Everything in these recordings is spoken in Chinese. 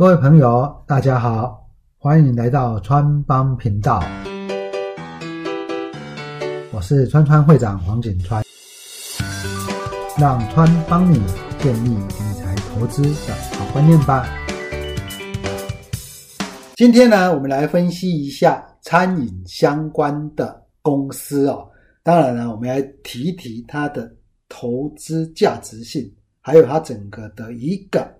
各位朋友，大家好，欢迎来到川帮频道，我是川川会长黄景川，让川帮你建立理财投资的好观念吧。今天呢，我们来分析一下餐饮相关的公司哦。当然呢，我们来提一提它的投资价值性，还有它整个的一个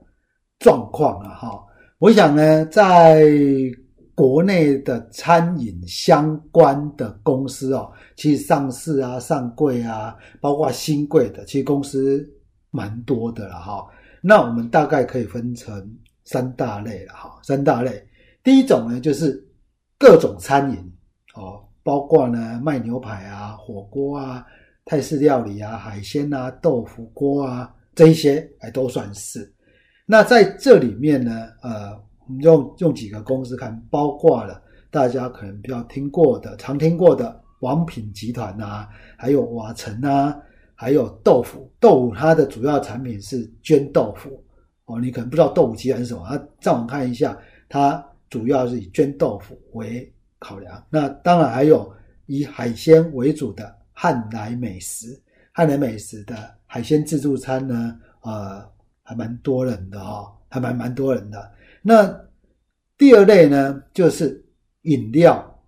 状况啊。哈，我想呢，在国内的餐饮相关的公司哦，其实上市啊、上柜啊，包括新贵的，其实公司蛮多的了哈。那我们大概可以分成三大类了哈，三大类。第一种呢，就是各种餐饮哦，包括呢卖牛排啊、火锅啊、泰式料理啊、海鲜啊、豆腐锅啊这一些，哎都算是。那在这里面呢，呃，我们用用几个公司看，包括了大家可能比较听过的、常听过的王品集团啊，还有瓦城啊，还有豆腐。豆腐它的主要产品是绢豆腐哦，你可能不知道豆腐集团是什么，它上网看一下它。主要是以绢豆腐为考量，那当然还有以海鲜为主的汉来美食。汉来美食的海鲜自助餐呢，呃，还蛮多人的哈，还蛮蛮多人的。那第二类呢，就是饮料、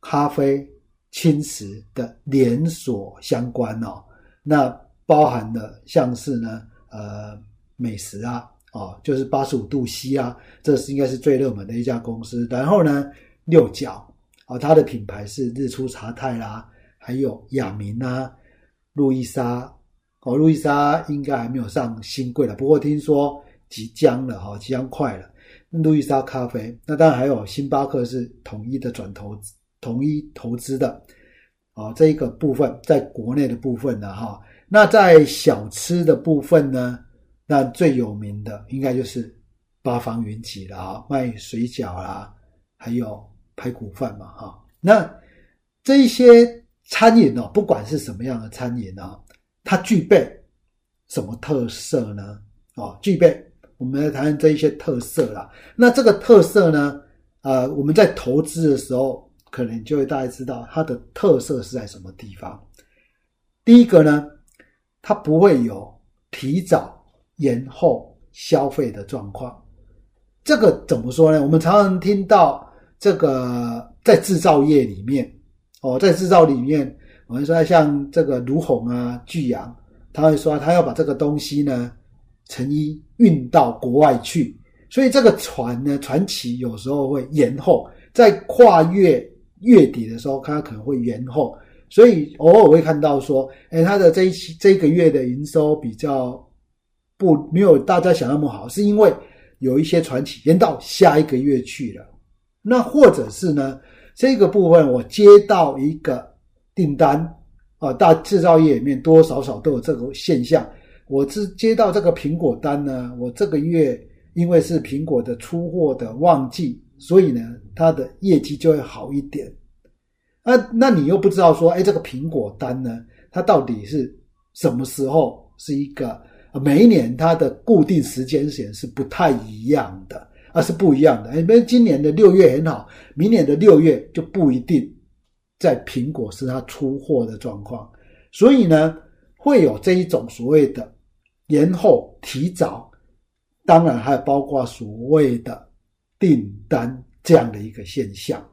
咖啡、轻食的连锁相关哦，那包含的像是呢，呃，美食啊。哦，就是八十五度 C 啊，这是应该是最热门的一家公司。然后呢，六角啊，它的品牌是日出茶太啦，还有雅明啊，路易莎哦，路易莎应该还没有上新贵了，不过听说即将了哈，即将快了。路易莎咖啡，那当然还有星巴克是统一的转投资，统一投资的哦，这一个部分在国内的部分呢哈，那在小吃的部分呢？那最有名的应该就是八方云集了啊，卖水饺啦，还有排骨饭嘛哈。那这一些餐饮哦，不管是什么样的餐饮啊，它具备什么特色呢？哦，具备我们来谈谈这一些特色啦。那这个特色呢，呃，我们在投资的时候，可能就会大家知道它的特色是在什么地方。第一个呢，它不会有提早。延后消费的状况，这个怎么说呢？我们常常听到这个在制造业里面，哦，在制造里面，我们说像这个卢红啊、巨阳，他会说他要把这个东西呢，成衣运到国外去，所以这个船呢，船期有时候会延后，在跨越月底的时候，它可能会延后，所以偶尔会看到说，哎，它的这一期这个月的营收比较。不，没有大家想那么好，是因为有一些传奇延到下一个月去了。那或者是呢，这个部分我接到一个订单啊，大制造业里面多多少少都有这个现象。我是接到这个苹果单呢，我这个月因为是苹果的出货的旺季，所以呢，它的业绩就会好一点。那那你又不知道说，哎，这个苹果单呢，它到底是什么时候是一个？每一年它的固定时间点是不太一样的，而是不一样的。因为今年的六月很好，明年的六月就不一定在苹果是它出货的状况，所以呢，会有这一种所谓的延后、提早，当然还包括所谓的订单这样的一个现象。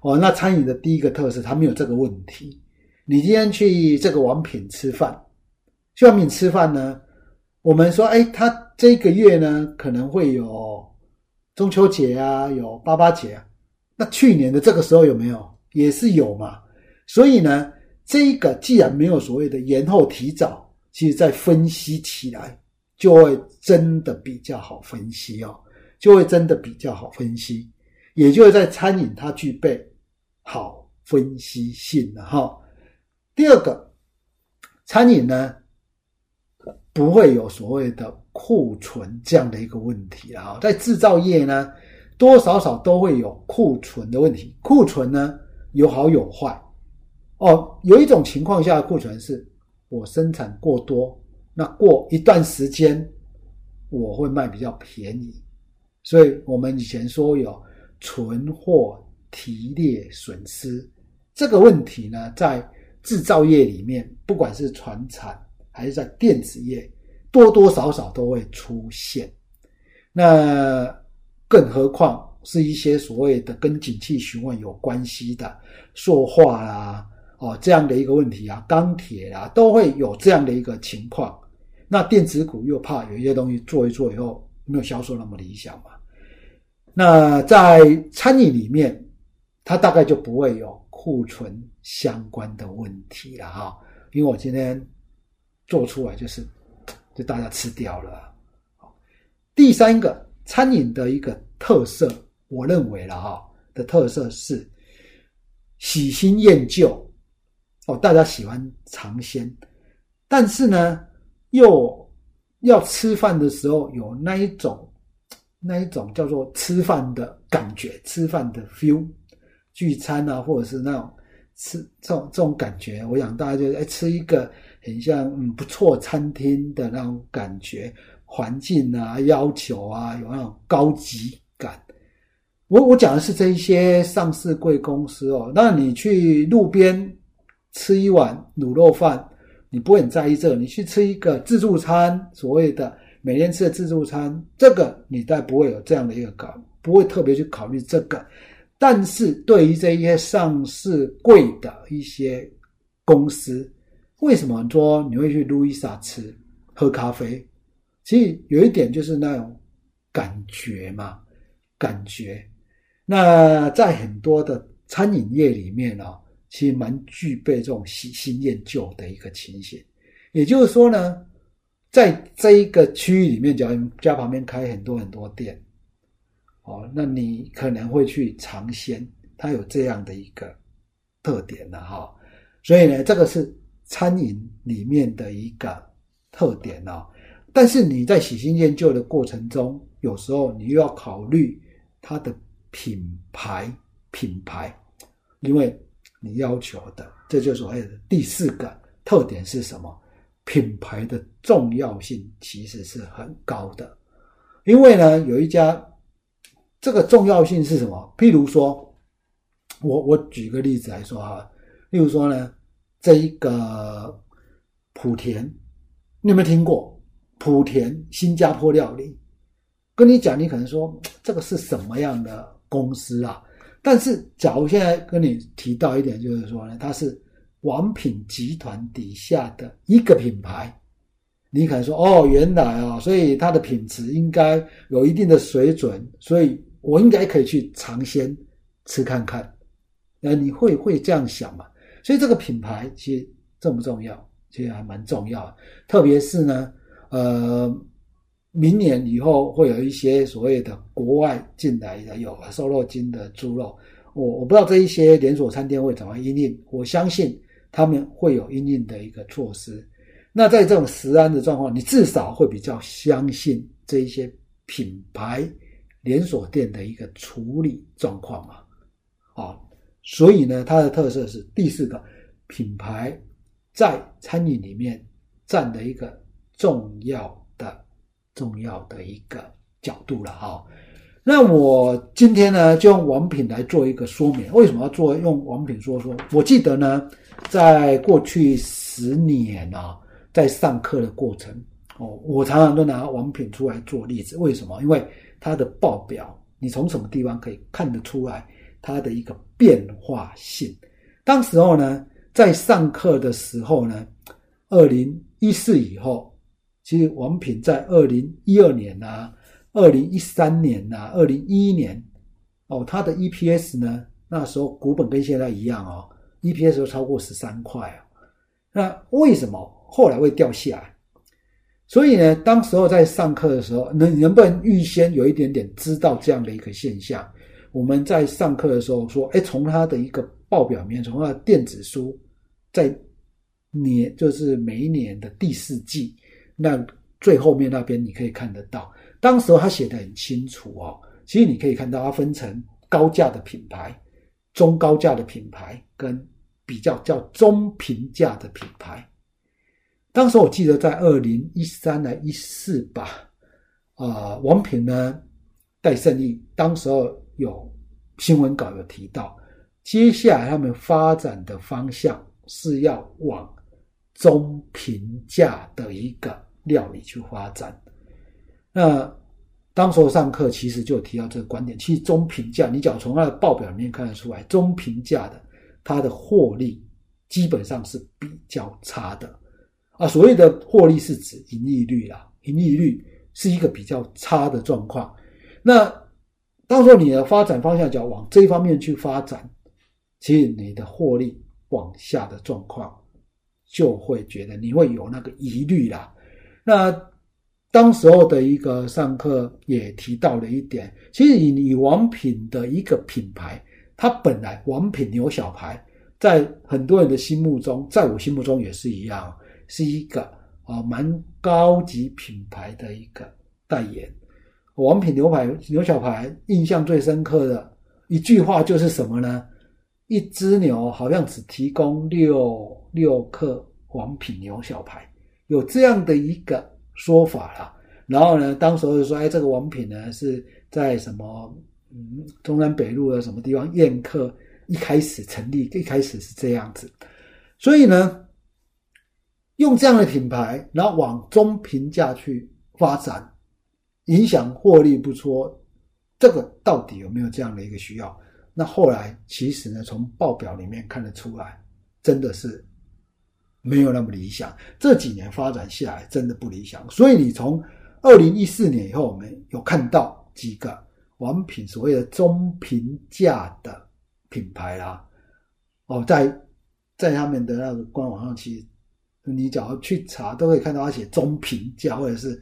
哦，那餐饮的第一个特色，它没有这个问题。你今天去这个王品吃饭，去王品吃饭呢？我们说，哎，他这个月呢可能会有中秋节啊，有八八节啊。那去年的这个时候有没有？也是有嘛。所以呢，这个既然没有所谓的延后提早，其实在分析起来就会真的比较好分析哦，就会真的比较好分析。也就是在餐饮它具备好分析性的哈。第二个，餐饮呢。不会有所谓的库存这样的一个问题啊，在制造业呢，多少少都会有库存的问题。库存呢有好有坏哦，有一种情况下的库存是我生产过多，那过一段时间我会卖比较便宜所以我们以前说有存货提列损失这个问题呢，在制造业里面，不管是船产还是在电子业，多多少少都会出现。那更何况是一些所谓的跟景气循环有关系的塑化啦，哦这样的一个问题啊，钢铁啊，都会有这样的一个情况。那电子股又怕有一些东西做一做以后没有销售那么理想嘛？那在餐饮里面，它大概就不会有库存相关的问题了哈，因为我今天做出来就是就大家吃掉了。第三个餐饮的一个特色，我认为了哈的特色是喜新厌旧哦，大家喜欢尝鲜，但是呢。又要吃饭的时候有那一种那一种叫做吃饭的感觉，吃饭的 feel，聚餐啊，或者是那种吃这种这种感觉，我想大家就哎吃一个很像嗯不错餐厅的那种感觉，环境啊要求啊有那种高级感。我我讲的是这一些上市贵公司哦，那你去路边吃一碗卤肉饭。你不会很在意这个，你去吃一个自助餐，所谓的每天吃的自助餐，这个你再不会有这样的一个考，不会特别去考虑这个。但是对于这一些上市贵的一些公司，为什么说你会去路易莎吃喝咖啡？其实有一点就是那种感觉嘛，感觉。那在很多的餐饮业里面呢。其实蛮具备这种喜新厌旧的一个情形，也就是说呢，在这一个区域里面，假如家旁边开很多很多店，哦，那你可能会去尝鲜，它有这样的一个特点的哈。所以呢，这个是餐饮里面的一个特点啊。但是你在喜新厌旧的过程中，有时候你又要考虑它的品牌，品牌，因为。你要求的，这就是所谓的第四个特点是什么？品牌的重要性其实是很高的，因为呢，有一家，这个重要性是什么？譬如说，我我举个例子来说哈，例如说呢，这一个莆田，你有没有听过莆田新加坡料理？跟你讲，你可能说这个是什么样的公司啊？但是，假如现在跟你提到一点，就是说呢，它是王品集团底下的一个品牌，你可能说哦，原来啊，所以它的品质应该有一定的水准，所以我应该可以去尝鲜吃看看。那你会会这样想嘛？所以这个品牌其实重不重要？其实还蛮重要，特别是呢，呃，明年以后会有一些所谓的国外进来的有瘦肉精的猪肉，我我不知道这一些连锁餐厅会怎么应应，我相信他们会有应应的一个措施。那在这种食安的状况，你至少会比较相信这一些品牌连锁店的一个处理状况嘛？啊，所以呢，它的特色是第四个品牌在餐饮里面占的一个重要。重要的一个角度了哈，那我今天呢就用王品来做一个说明。为什么要做用王品说说？我记得呢，在过去十年啊，在上课的过程哦，我常常都拿王品出来做例子。为什么？因为它的报表，你从什么地方可以看得出来它的一个变化性？当时候呢，在上课的时候呢，二零一四以后。其实王品在二零一二年呐，二零一三年呐，二零一一年，哦，它的 EPS 呢，那时候股本跟现在一样哦，EPS 都超过十三块啊。那为什么后来会掉下来？所以呢，当时候在上课的时候，能能不能预先有一点点知道这样的一个现象？我们在上课的时候说，哎，从它的一个报表里面，从它的电子书，在年就是每一年的第四季。那最后面那边你可以看得到，当时候他写的很清楚哦。其实你可以看到，它分成高价的品牌、中高价的品牌跟比较叫中平价的品牌。当时我记得在二零一三来一四吧，啊，王品呢，戴胜益当时候有新闻稿有提到，接下来他们发展的方向是要往中平价的一个料理去发展。那当时候上课其实就提到这个观点，其实中平价，你只要从它的报表里面看得出来，中平价的它的获利基本上是比较差的啊。所谓的获利是指盈利率啦，盈利率是一个比较差的状况。那当时候你的发展方向就要往这方面去发展，其实你的获利往下的状况，就会觉得你会有那个疑虑啦。那当时候的一个上课也提到了一点，其实以以王品的一个品牌，它本来王品牛小排，在很多人的心目中，在我心目中也是一样，是一个啊蛮高级品牌的一个代言。王品牛排牛小排印象最深刻的一句话就是什么呢？一只牛好像只提供六六克王品牛小排，有这样的一个。说法了，然后呢，当时就说，哎，这个王品呢是在什么，嗯，中山北路的什么地方宴客，一开始成立，一开始是这样子，所以呢，用这样的品牌，然后往中平价去发展，影响获利不错，这个到底有没有这样的一个需要？那后来其实呢，从报表里面看得出来，真的是。没有那么理想，这几年发展下来真的不理想。所以你从二零一四年以后，我们有看到几个王品所谓的中平价的品牌啦，哦，在在他们的那个官网上，其实你只要去查，都可以看到他写中平价或者是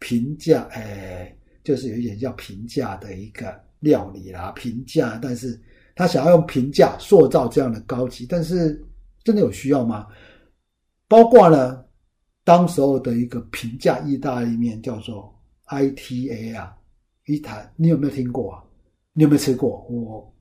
平价，哎，就是有一点叫平价的一个料理啦，平价，但是他想要用平价塑造这样的高级，但是真的有需要吗？包括呢，当时候的一个平价意大利面叫做 ITA 啊，一台你有没有听过啊？你有没有吃过？我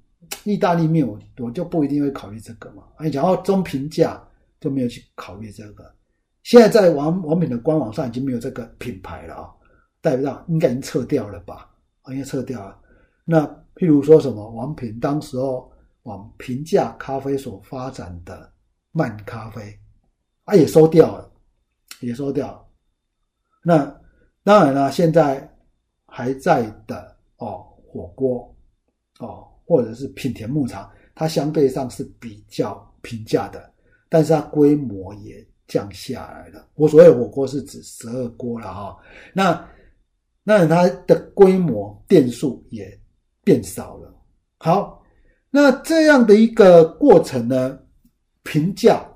意大利面我我就不一定会考虑这个嘛。哎讲到中平价就没有去考虑这个。现在在王王品的官网上已经没有这个品牌了啊，代表应该已经撤掉了吧？应该撤掉了。那譬如说什么王品当时候往平价咖啡所发展的慢咖啡。啊，也收掉了，也收掉了。那当然了，现在还在的哦，火锅哦，或者是品田牧场，它相对上是比较平价的，但是它规模也降下来了。我所谓火锅是指十二锅了哈。那那它的规模店数也变少了。好，那这样的一个过程呢，平价。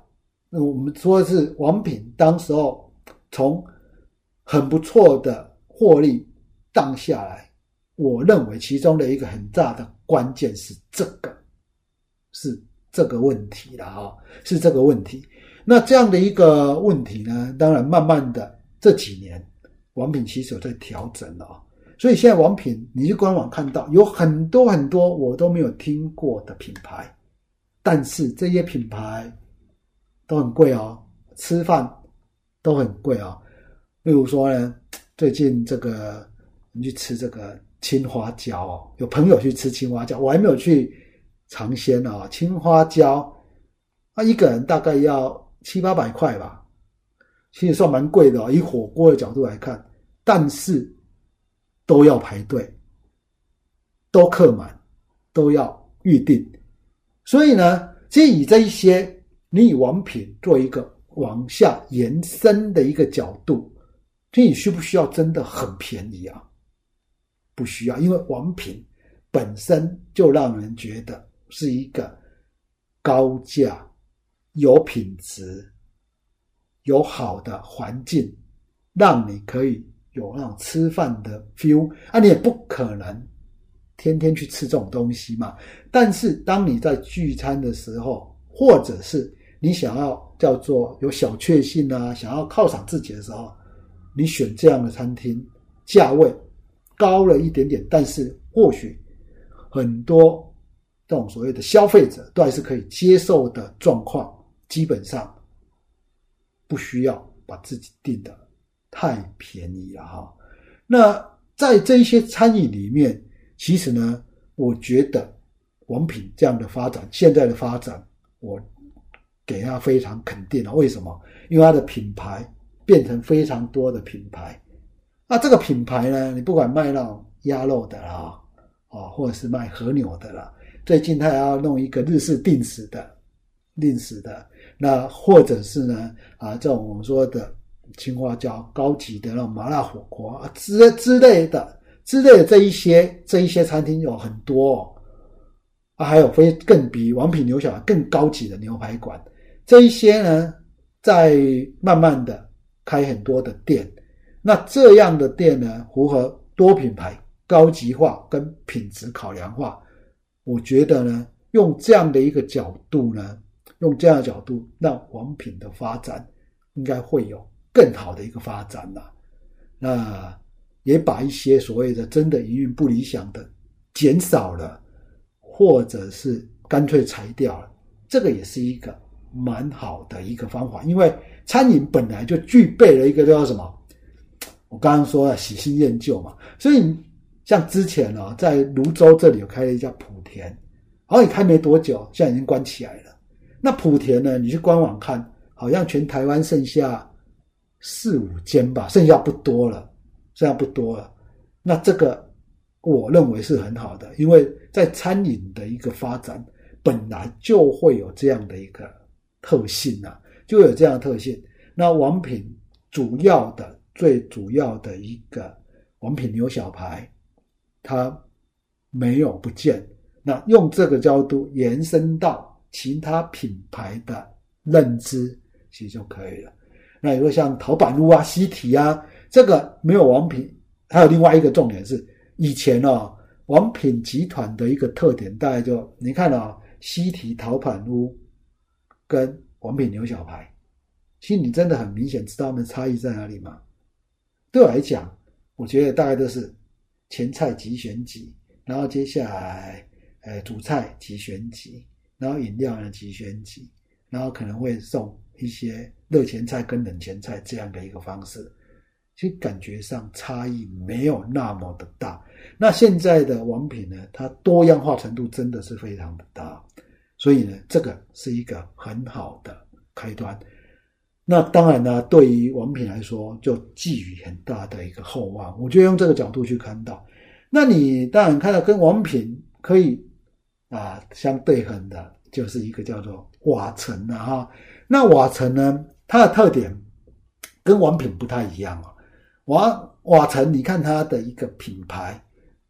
那我们说的是王品，当时候从很不错的获利荡下来，我认为其中的一个很大的关键是这个，是这个问题了啊，是这个问题。那这样的一个问题呢，当然慢慢的这几年，王品其实有在调整了啊。所以现在王品，你去官网看到有很多很多我都没有听过的品牌，但是这些品牌。都很贵哦，吃饭都很贵哦。例如说呢，最近这个你去吃这个青花椒哦，有朋友去吃青花椒，我还没有去尝鲜哦。青花椒，那，一个人大概要七八百块吧，其实算蛮贵的哦。以火锅的角度来看，但是都要排队，都客满，都要预定。所以呢，其实以这一些。你以王品做一个往下延伸的一个角度，这你需不需要真的很便宜啊？不需要，因为王品本身就让人觉得是一个高价、有品质、有好的环境，让你可以有那种吃饭的 feel 啊！你也不可能天天去吃这种东西嘛。但是当你在聚餐的时候，或者是你想要叫做有小确幸啊，想要犒赏自己的时候，你选这样的餐厅，价位高了一点点，但是或许很多这种所谓的消费者都还是可以接受的状况，基本上不需要把自己定的太便宜了哈。那在这些餐饮里面，其实呢，我觉得王品这样的发展，现在的发展，我给他非常肯定了。为什么？因为它的品牌变成非常多的品牌。那这个品牌呢，你不管卖那种鸭肉的啦，啊，或者是卖和牛的啦，最近他还要弄一个日式定时的、定时的，那或者是呢，啊，这种我们说的青花椒高级的那种麻辣火锅啊之之类的、之类的这一些这一些餐厅有很多，啊，还有非更比王品牛小更高级的牛排馆，这一些呢，在慢慢的开很多的店。那这样的店呢，符合多品牌、高级化跟品质考量化。我觉得呢，用这样的一个角度呢，用这样的角度，那王品的发展应该会有更好的一个发展了。那也把一些所谓的真的营运不理想的减少了，或者是干脆裁掉了，这个也是一个蛮好的一个方法。因为餐饮本来就具备了一个叫什么？我刚刚说了喜新厌旧嘛，所以像之前哦，在泸州这里有开了一家莆田，然后你开没多久，现在已经关起来了。那莆田呢，你去官网看，好像全台湾剩下四五间吧，剩下不多了，剩下不多了。那这个我认为是很好的，因为在餐饮的一个发展，本来就会有这样的一个特性啊，就有这样的特性。那王品主要的。最主要的一个王品牛小排，它没有不见。那用这个角度延伸到其他品牌的认知，其实就可以了。那如果像陶板屋啊、西提啊，这个没有王品。还有另外一个重点是，以前哦，王品集团的一个特点，大概就你看啊，西提陶板屋跟王品牛小排，其实你真的很明显知道它们差异在哪里吗？对我来讲，我觉得大概都是前菜即选几，然后接下来，呃，主菜即选几，然后饮料呢即选几，然后可能会送一些热前菜跟冷前菜这样的一个方式，其实感觉上差异没有那么的大。那现在的王品呢，它多样化程度真的是非常的大，所以呢，这个是一个很好的开端。那当然呢，对于王品来说，就寄予很大的一个厚望。我就用这个角度去看到，那你当然看到跟王品可以啊相对衡的，就是一个叫做瓦城的哈。那瓦城呢，它的特点跟王品不太一样啊。瓦瓦城，你看它的一个品牌，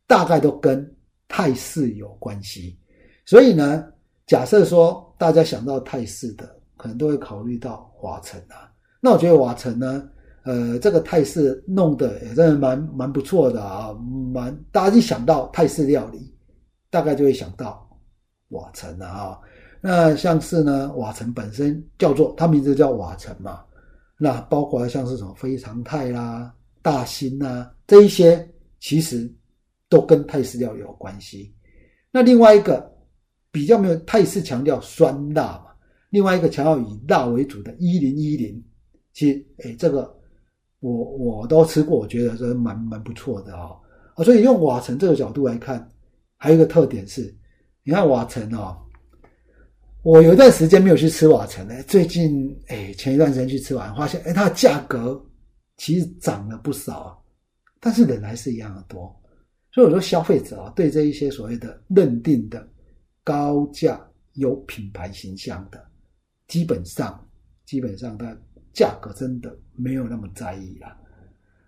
大概都跟泰式有关系。所以呢，假设说大家想到泰式的。可能都会考虑到瓦城啊，那我觉得瓦城呢，呃，这个泰式弄得也真的蛮蛮不错的啊，蛮大家一想到泰式料理，大概就会想到瓦城啊。那像是呢，瓦城本身叫做它名字叫瓦城嘛，那包括像是什么非常泰啦、大兴啊这一些，其实都跟泰式料理有关系。那另外一个比较没有泰式强调酸辣嘛。另外一个强调以辣为主的一零一零，其实哎，这个我我都吃过，我觉得这蛮蛮不错的啊啊！所以用瓦城这个角度来看，还有一个特点是，你看瓦城哦，我有一段时间没有去吃瓦城呢，最近哎，前一段时间去吃完，发现哎，它的价格其实涨了不少，但是人还是一样的多。所以我说，消费者啊，对这一些所谓的认定的高价有品牌形象的。基本上，基本上它价格真的没有那么在意了。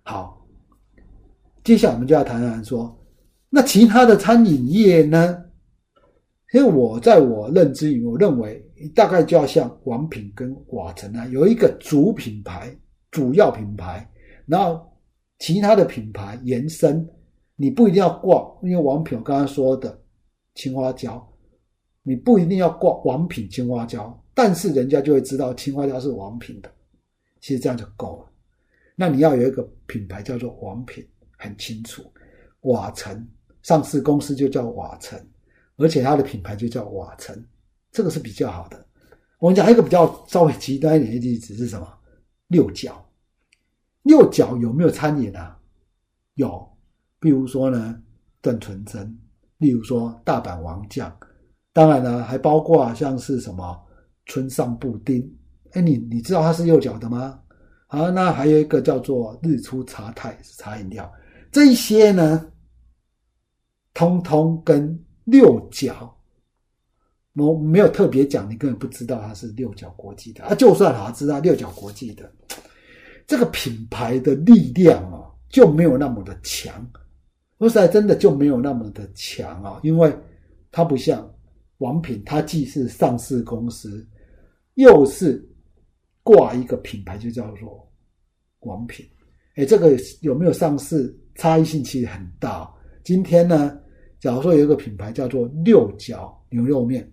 好，接下来我们就要谈谈说，那其他的餐饮业呢？因为我在我认知里，我认为大概就要像王品跟瓦城啊，有一个主品牌、主要品牌，然后其他的品牌延伸，你不一定要挂，因为王品我刚刚说的青花椒，你不一定要挂王品青花椒。但是人家就会知道青花椒是王品的，其实这样就够了。那你要有一个品牌叫做王品，很清楚。瓦城上市公司就叫瓦城，而且它的品牌就叫瓦城，这个是比较好的。我们讲一个比较稍微极端一点的例子是什么？六角，六角有没有餐饮啊？有，比如说呢，段纯真，例如说大阪王将，当然呢还包括像是什么村上布丁，哎，你你知道它是右脚的吗？好，那还有一个叫做日出茶太茶饮料，这些呢，通通跟六角，我没有特别讲，你根本不知道它是六角国际的啊。就算好知道六角国际的这个品牌的力量啊，就没有那么的强。说实在，真的就没有那么的强啊，因为它不像王品，它既是上市公司，又是挂一个品牌，就叫做王品。哎，这个有没有上市，差异性其实很大。今天呢，假如说有一个品牌叫做六角牛肉面，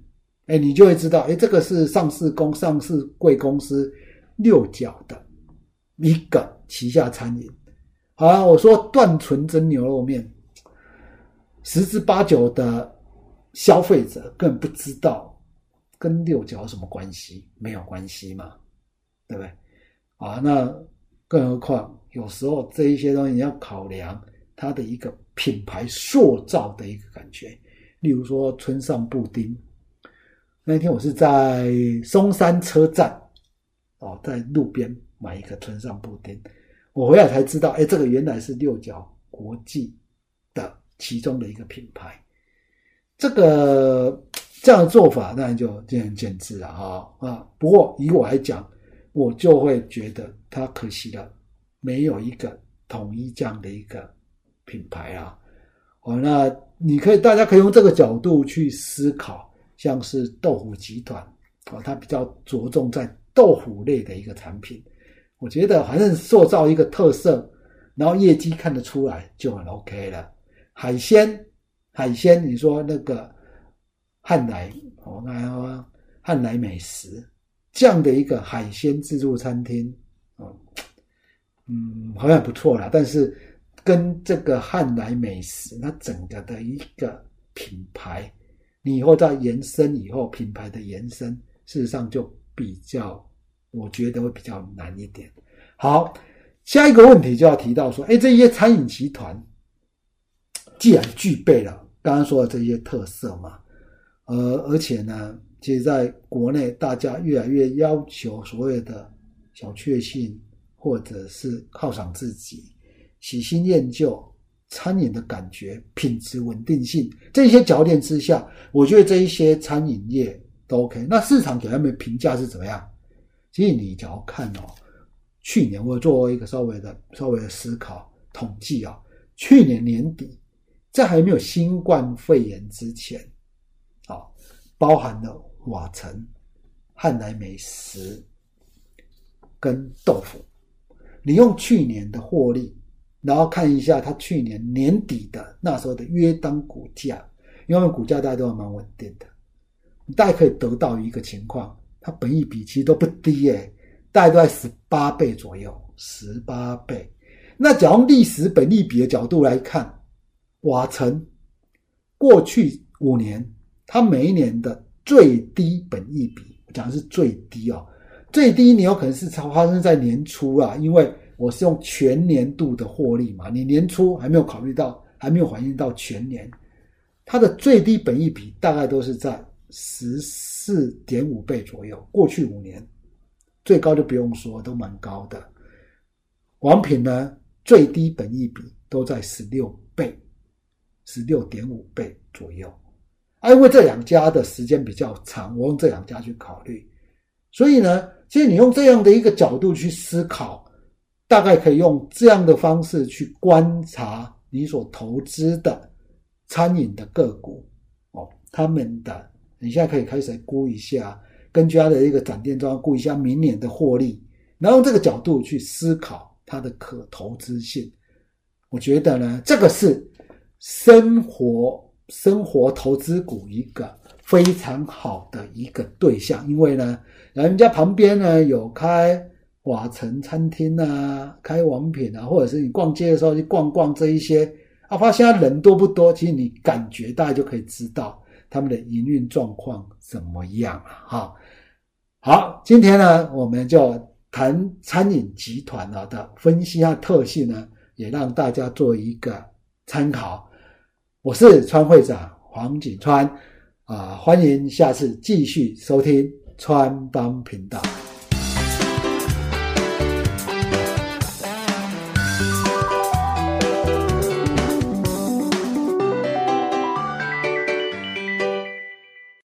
哎，你就会知道，哎，这个是上市公上市贵公司六角的一个旗下餐饮。好，我说段纯真牛肉面。十之八九的消费者更不知道跟六角有什么关系，没有关系嘛，对不对？啊，那更何况有时候这一些东西你要考量它的一个品牌塑造的一个感觉。例如说村上布丁，那天我是在松山车站哦，在路边买一个村上布丁，我回来才知道，哎，这个原来是六角国际的。其中的一个品牌，这个这样的做法当然就见仁见智了啊啊！不过以我来讲，我就会觉得它可惜了，没有一个统一这样的一个品牌啊。哦，那你可以大家可以用这个角度去思考，像是豆腐集团哦，它比较着重在豆腐类的一个产品，我觉得反正塑造一个特色，然后业绩看得出来就很 OK 了。海鲜，海鲜，你说那个汉来，哦，那汉来美食这样的一个海鲜自助餐厅，哦，嗯，好像不错啦。但是跟这个汉来美食，那整个的一个品牌，你以后再延伸以后，品牌的延伸，事实上就比较，我觉得会比较难一点。好，下一个问题就要提到说，哎，这些餐饮集团。既然具备了刚刚说的这些特色嘛，呃，而且呢，其实在国内大家越来越要求所谓的小确幸，或者是犒赏自己、喜新厌旧、餐饮的感觉、品质稳定性这些条件之下，我觉得这一些餐饮业都 OK。那市场给他们评价是怎么样？其实你只要看哦，去年我做一个稍微的、稍微的思考统计啊，去年年底。在还没有新冠肺炎之前，啊，包含了瓦城、汉来美食跟豆腐。你用去年的获利，然后看一下它去年年底的那时候的约当股价，因为股价大家都还蛮稳定的，你大概可以得到一个情况，它本益比其实都不低耶，大概都在十八倍左右，十八倍。那假如历史本益比的角度来看，瓦城过去五年，它每一年的最低本益比，讲的是最低哦，最低你有可能是发生在年初啊，因为我是用全年度的获利嘛，你年初还没有考虑到，还没有反映到全年，它的最低本益比大概都是在十四点五倍左右。过去五年最高就不用说，都蛮高的。王品呢，最低本益比都在十六。十六点五倍左右，啊，因为这两家的时间比较长，我用这两家去考虑，所以呢，其实你用这样的一个角度去思考，大概可以用这样的方式去观察你所投资的餐饮的个股。哦，他们的你现在可以开始估一下，根据它的一个展店状况估一下明年的获利，然后这个角度去思考它的可投资性，我觉得呢，这个是。生活生活投资股一个非常好的一个对象，因为呢，人家旁边呢有开瓦城餐厅啊，开王品啊，或者是你逛街的时候去逛逛这一些，啊，发现人多不多？其实你感觉大家就可以知道他们的营运状况怎么样了哈。好，今天呢，我们就谈餐饮集团啊的分析和特性呢，也让大家做一个参考。我是川会长黄景川，啊，欢迎下次继续收听川帮频道。